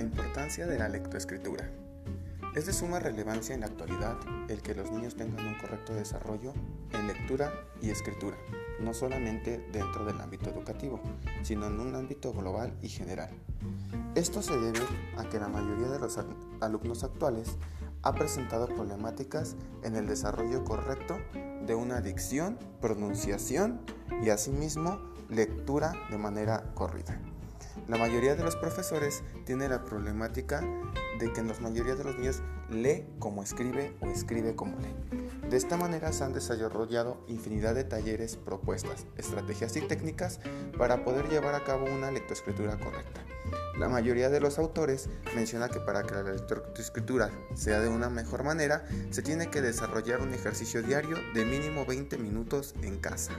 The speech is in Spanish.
Importancia de la lectoescritura. Es de suma relevancia en la actualidad el que los niños tengan un correcto desarrollo en lectura y escritura, no solamente dentro del ámbito educativo, sino en un ámbito global y general. Esto se debe a que la mayoría de los alumnos actuales ha presentado problemáticas en el desarrollo correcto de una dicción, pronunciación y asimismo lectura de manera corrida. La mayoría de los profesores tiene la problemática de que en la mayoría de los niños lee como escribe o escribe como lee. De esta manera se han desarrollado infinidad de talleres, propuestas, estrategias y técnicas para poder llevar a cabo una lectoescritura correcta. La mayoría de los autores menciona que para que la lectoescritura sea de una mejor manera, se tiene que desarrollar un ejercicio diario de mínimo 20 minutos en casa.